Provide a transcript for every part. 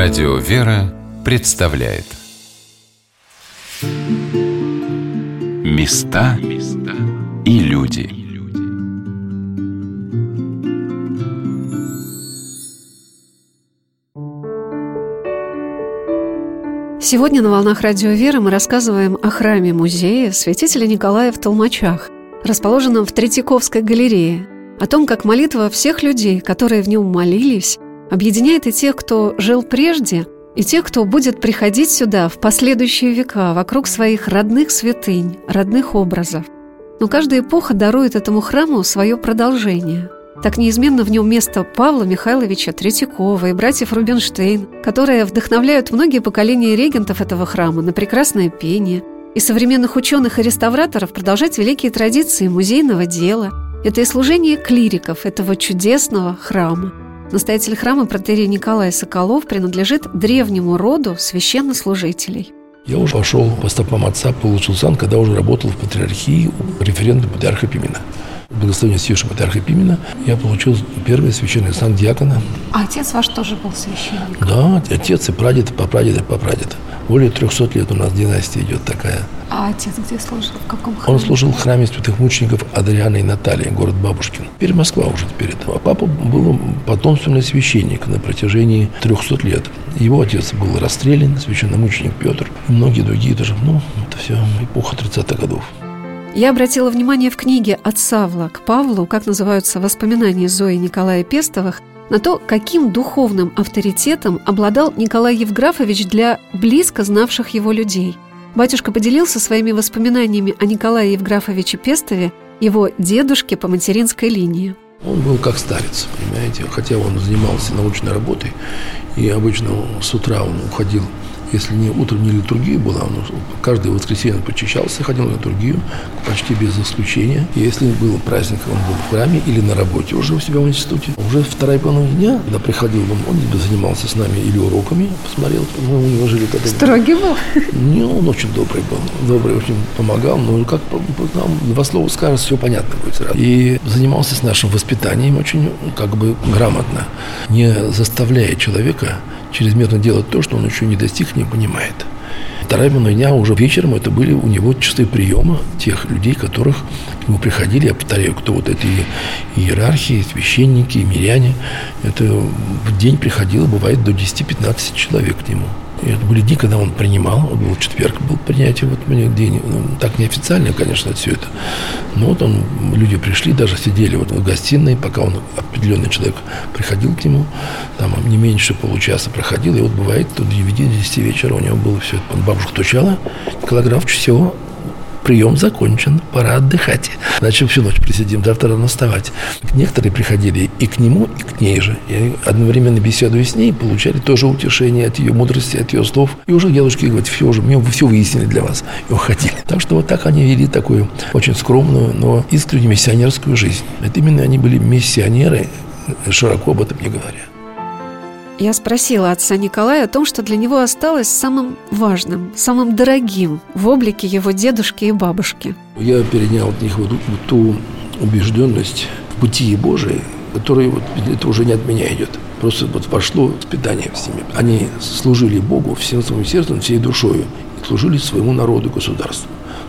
Радио «Вера» представляет. Места и люди. Сегодня на «Волнах Радио Веры» мы рассказываем о храме-музее святителя Николая в Толмачах, расположенном в Третьяковской галерее, о том, как молитва всех людей, которые в нем молились, объединяет и тех, кто жил прежде, и тех, кто будет приходить сюда в последующие века вокруг своих родных святынь, родных образов. Но каждая эпоха дарует этому храму свое продолжение. Так неизменно в нем место Павла Михайловича Третьякова и братьев Рубинштейн, которые вдохновляют многие поколения регентов этого храма на прекрасное пение, и современных ученых и реставраторов продолжать великие традиции музейного дела. Это и служение клириков этого чудесного храма. Настоятель храма протерей Николай Соколов принадлежит древнему роду священнослужителей. Я уже пошел по стопам отца, получил сан, когда уже работал в патриархии у референта патриарха Пимена. Благословение Святейшего Патриарха Пимена я получил первый священный сан диакона. А отец ваш тоже был священник? Да, отец и прадед, папрадед и папрадед. Более 300 лет у нас династия идет такая. А отец где служил? В каком храме? Он служил в храме святых мучеников Адриана и Натальи, город Бабушкин. Теперь Москва уже теперь это. А папа был потомственный священник на протяжении 300 лет. Его отец был расстрелян, священномученик Петр. И многие другие тоже. Ну, это все эпоха 30-х годов. Я обратила внимание в книге от Савла к Павлу, как называются воспоминания Зои Николая Пестовых, на то, каким духовным авторитетом обладал Николай Евграфович для близко знавших его людей. Батюшка поделился своими воспоминаниями о Николае Евграфовиче Пестове, его дедушке по материнской линии. Он был как старец, понимаете, хотя он занимался научной работой, и обычно с утра он уходил если не утром не литургия была, он каждое воскресенье почищался, ходил на литургию почти без исключения. Если был праздник, он был в храме или на работе уже у себя в институте. Уже вторая половина дня, когда приходил он, он занимался с нами или уроками, посмотрел, мы у него жили тогда. Строгий был? Не, он очень добрый был. Добрый, очень помогал, но как нам два слова скажет, все понятно будет сразу. И занимался с нашим воспитанием очень как бы грамотно, не заставляя человека чрезмерно делать то, что он еще не достиг, не понимает. Вторая половина дня уже вечером это были у него чистые приемы тех людей, которых к нему приходили, я повторяю, кто вот эти иерархии, священники, миряне. Это в день приходило, бывает, до 10-15 человек к нему. Это были дни, когда он принимал, был четверг, был принятие, вот мне день, ну, так неофициально, конечно, все это. Но вот он, люди пришли, даже сидели вот в гостиной, пока он, определенный человек, приходил к нему, там не меньше получаса проходил, и вот бывает, до 9-10 вечера у него было все это, бабушка тучала, Николай Графович всего прием закончен, пора отдыхать. Значит, всю ночь присидим, завтра рано вставать. Некоторые приходили и к нему, и к ней же. И одновременно беседуя с ней, получали тоже утешение от ее мудрости, от ее слов. И уже дедушки говорят, все уже, мы все выяснили для вас. И уходили. Так что вот так они вели такую очень скромную, но искренне миссионерскую жизнь. Это именно они были миссионеры, широко об этом не говоря. Я спросила отца Николая о том, что для него осталось самым важным, самым дорогим в облике его дедушки и бабушки. Я перенял от них вот, ту убежденность в бытии Божией, которая вот, это уже не от меня идет. Просто вот пошло воспитание в семье. Они служили Богу всем своим сердцем, всей душою и служили своему народу, государству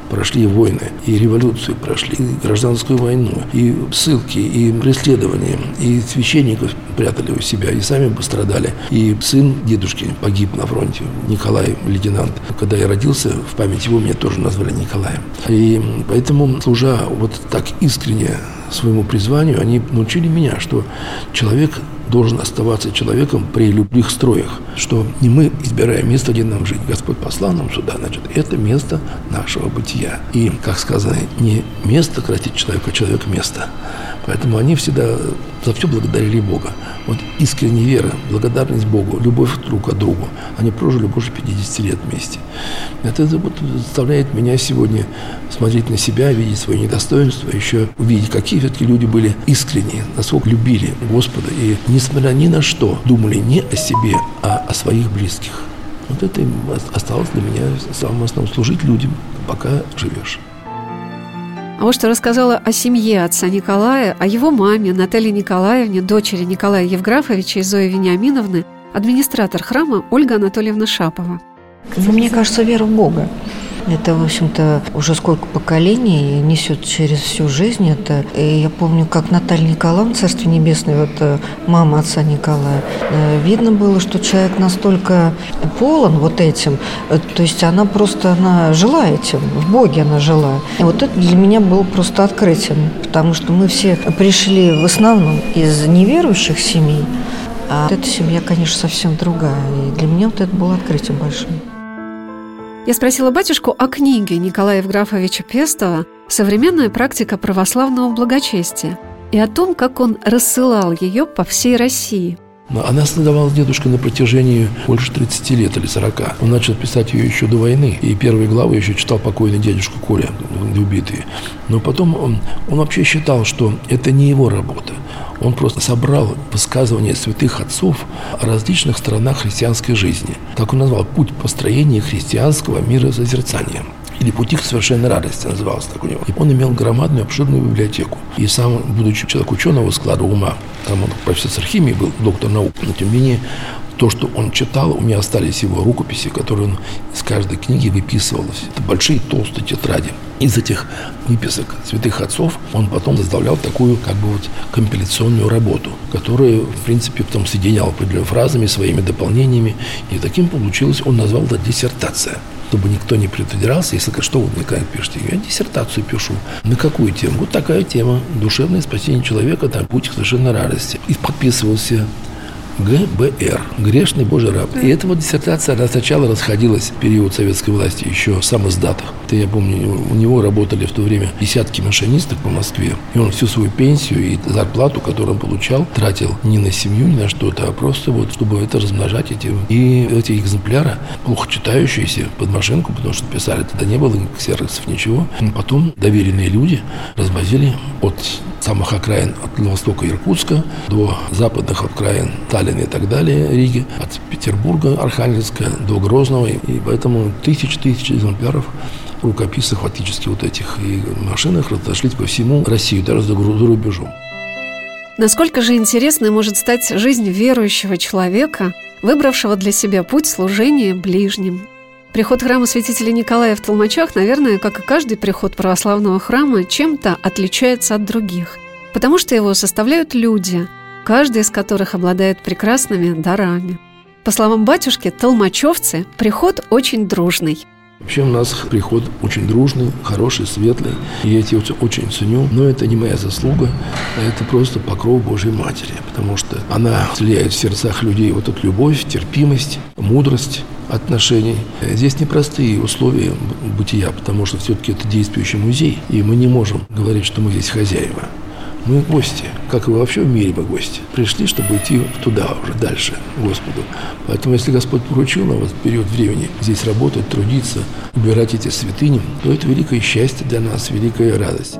прошли войны, и революцию прошли, и гражданскую войну, и ссылки, и преследования, и священников прятали у себя, и сами пострадали. И сын дедушки погиб на фронте, Николай, лейтенант. Когда я родился, в память его меня тоже назвали Николаем. И поэтому, служа вот так искренне своему призванию, они научили меня, что человек должен оставаться человеком при любых строях, что не мы избираем место, где нам жить. Господь послал нам сюда, значит, это место нашего бытия. И, как сказано, не место красить человека, а человек место. Поэтому они всегда за все благодарили Бога. Вот искренняя вера, благодарность Богу, любовь друг к другу. Они прожили больше 50 лет вместе. Это заставляет меня сегодня смотреть на себя, видеть свое недостоинство, еще увидеть, какие все-таки люди были искренние, насколько любили Господа и, несмотря ни на что, думали не о себе, а о своих близких. Вот это осталось для меня самым основным – служить людям, пока живешь. А вот что рассказала о семье отца Николая, о его маме Наталье Николаевне, дочери Николая Евграфовича и Зои Вениаминовны, администратор храма Ольга Анатольевна Шапова. Ну, мне кажется, вера в Бога. Это, в общем-то, уже сколько поколений несет через всю жизнь это. И я помню, как Наталья Николаевна, Царство Небесное, вот э, мама отца Николая, э, видно было, что человек настолько полон вот этим, э, то есть она просто, она жила этим, в Боге она жила. И вот это для меня было просто открытием, потому что мы все пришли в основном из неверующих семей, а эта семья, конечно, совсем другая. И для меня вот это было открытием большим. Я спросила батюшку о книге Николая Евграфовича Пестова «Современная практика православного благочестия» и о том, как он рассылал ее по всей России – она создавалась дедушка на протяжении больше 30 лет или 40. Он начал писать ее еще до войны. И первые главы еще читал покойный дедушка Коля, убитые. Но потом он, он вообще считал, что это не его работа. Он просто собрал высказывания святых отцов о различных сторонах христианской жизни. Так он назвал «Путь построения христианского мира созерцания» или «Пути к совершенной радости» назывался так у него. И он имел громадную, обширную библиотеку. И сам, будучи человек ученого склада ума, там он профессор химии был, доктор наук, но тем не менее то, что он читал, у меня остались его рукописи, которые он из каждой книги выписывал. Это большие толстые тетради. Из этих выписок святых отцов он потом составлял такую как бы вот компиляционную работу, которая, в принципе, потом соединял определенными фразами, своими дополнениями. И таким получилось, он назвал это диссертация чтобы никто не придирался, если что вы мне как пишете, я диссертацию пишу. На какую тему? Вот такая тема. Душевное спасение человека, там, путь к совершенной радости. И подписывался ГБР – «Грешный Божий раб». И эта вот диссертация, она сначала расходилась в период советской власти еще сам издатах. Это я помню, у него работали в то время десятки машинисток по Москве. И он всю свою пенсию и зарплату, которую он получал, тратил не на семью, не на что-то, а просто вот, чтобы это размножать. Эти. И эти экземпляры, плохо читающиеся под машинку, потому что писали тогда не было сервисов, ничего. Потом доверенные люди развозили от самых окраин от востока Иркутска до западных окраин Таллина и так далее, Риги, от Петербурга, Архангельска до Грозного. И поэтому тысячи-тысячи экземпляров рукописных фактически вот этих и машинах разошлись по всему России, даже за рубежом. Насколько же интересной может стать жизнь верующего человека, выбравшего для себя путь служения ближним – Приход храма святителя Николая в Толмачах, наверное, как и каждый приход православного храма, чем-то отличается от других, потому что его составляют люди, каждый из которых обладает прекрасными дарами. По словам батюшки, толмачевцы – приход очень дружный – Вообще у нас приход очень дружный, хороший, светлый. И я эти очень ценю. Но это не моя заслуга, а это просто покров Божьей Матери. Потому что она вселяет в сердцах людей вот эту любовь, терпимость, мудрость отношений. Здесь непростые условия бытия, потому что все-таки это действующий музей, и мы не можем говорить, что мы здесь хозяева. Мы гости, как и вообще в мире мы гости. Пришли, чтобы идти туда уже, дальше, Господу. Поэтому, если Господь поручил нам в период времени здесь работать, трудиться, убирать эти святыни, то это великое счастье для нас, великая радость.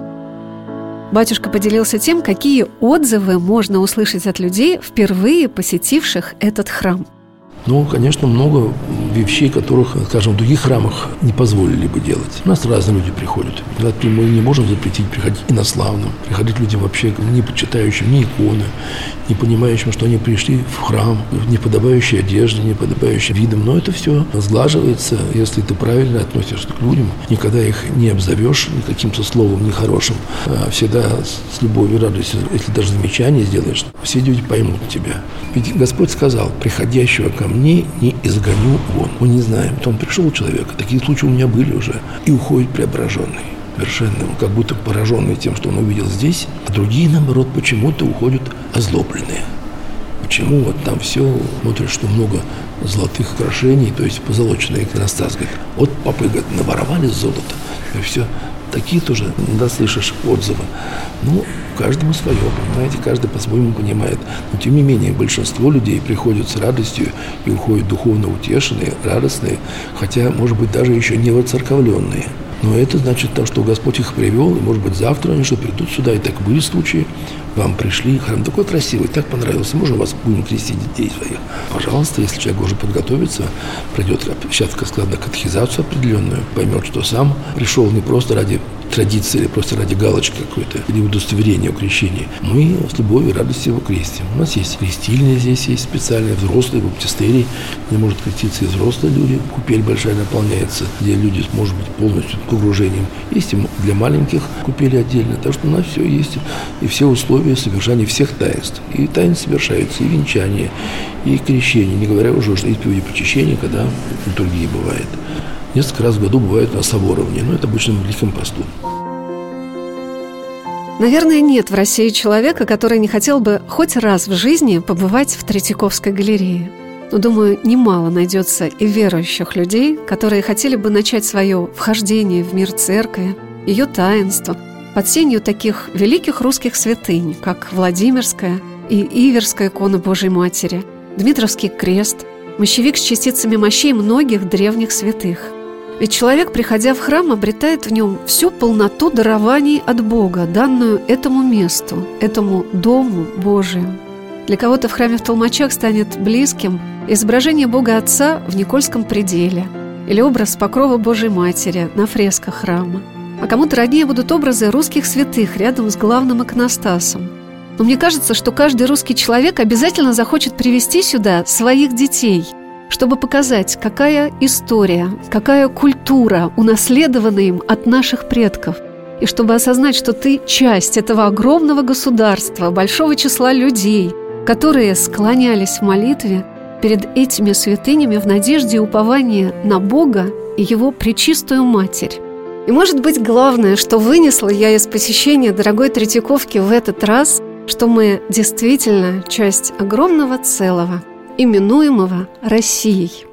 Батюшка поделился тем, какие отзывы можно услышать от людей, впервые посетивших этот храм – ну, конечно, много вещей, которых, скажем, в других храмах не позволили бы делать. У нас разные люди приходят. Например, мы не можем запретить приходить инославным, приходить людям вообще не почитающим ни иконы, не понимающим, что они пришли в храм, в неподобающей одежде, неподобающим видом. Но это все сглаживается, если ты правильно относишься к людям, никогда их не обзовешь каким-то словом нехорошим, а всегда с любовью и радостью, если даже замечание сделаешь, все люди поймут тебя. Ведь Господь сказал, приходящего ко мне не изгоню вон. Мы не знаем, то он пришел человек, такие случаи у меня были уже, и уходит преображенный совершенно, как будто пораженный тем, что он увидел здесь, а другие, наоборот, почему-то уходят озлобленные. Почему вот там все, смотришь, что много золотых украшений, то есть позолоченный иконостас, говорит, вот попы, говорит, наворовали золото, и все. Такие тоже, да, слышишь отзывы. Ну, каждому свое, понимаете, каждый по-своему понимает. Но тем не менее, большинство людей приходят с радостью и уходят духовно утешенные, радостные, хотя, может быть, даже еще не воцерковленные. Но это значит то, что Господь их привел, и, может быть, завтра они что придут сюда. И так были случаи. Вам пришли, храм такой красивый, так понравился. Можно вас будем крестить детей своих? Пожалуйста, если человек уже подготовится, пройдет сейчас, как сказано, катехизацию определенную, поймет, что сам пришел не просто ради традиции или просто ради галочки какой-то, или удостоверения о крещении. Мы с любовью и радостью его крестим. У нас есть крестильные здесь, есть специальные взрослые баптистерии, где может креститься и взрослые люди. Купель большая наполняется, где люди, может быть, полностью погружением. Есть и для маленьких купели отдельно. Так что у нас все есть. И все условия совершения всех таинств. И таинств совершаются, и венчание, и крещение. Не говоря уже о исповеди почищения, когда литургии бывает. Несколько раз в году бывает на соборовне, но это обычно в Великом посту. Наверное, нет в России человека, который не хотел бы хоть раз в жизни побывать в Третьяковской галерее. Но, думаю, немало найдется и верующих людей, которые хотели бы начать свое вхождение в мир церкви, ее таинство, под сенью таких великих русских святынь, как Владимирская и Иверская икона Божьей Матери, Дмитровский крест, мощевик с частицами мощей многих древних святых – ведь человек, приходя в храм, обретает в нем всю полноту дарований от Бога, данную этому месту, этому Дому Божию. Для кого-то в храме в Толмачах станет близким изображение Бога Отца в Никольском пределе или образ покрова Божьей Матери на фресках храма. А кому-то роднее будут образы русских святых рядом с главным иконостасом. Но мне кажется, что каждый русский человек обязательно захочет привести сюда своих детей – чтобы показать, какая история, какая культура унаследована им от наших предков, и чтобы осознать, что ты часть этого огромного государства, большого числа людей, которые склонялись в молитве перед этими святынями в надежде и уповании на Бога и Его Пречистую Матерь. И, может быть, главное, что вынесла я из посещения дорогой Третьяковки в этот раз, что мы действительно часть огромного целого – именуемого Россией.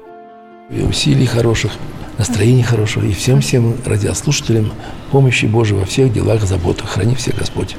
Усилий хороших, настроения хорошего и всем-всем радиослушателям помощи Божьей во всех делах, заботах. Храни всех Господь.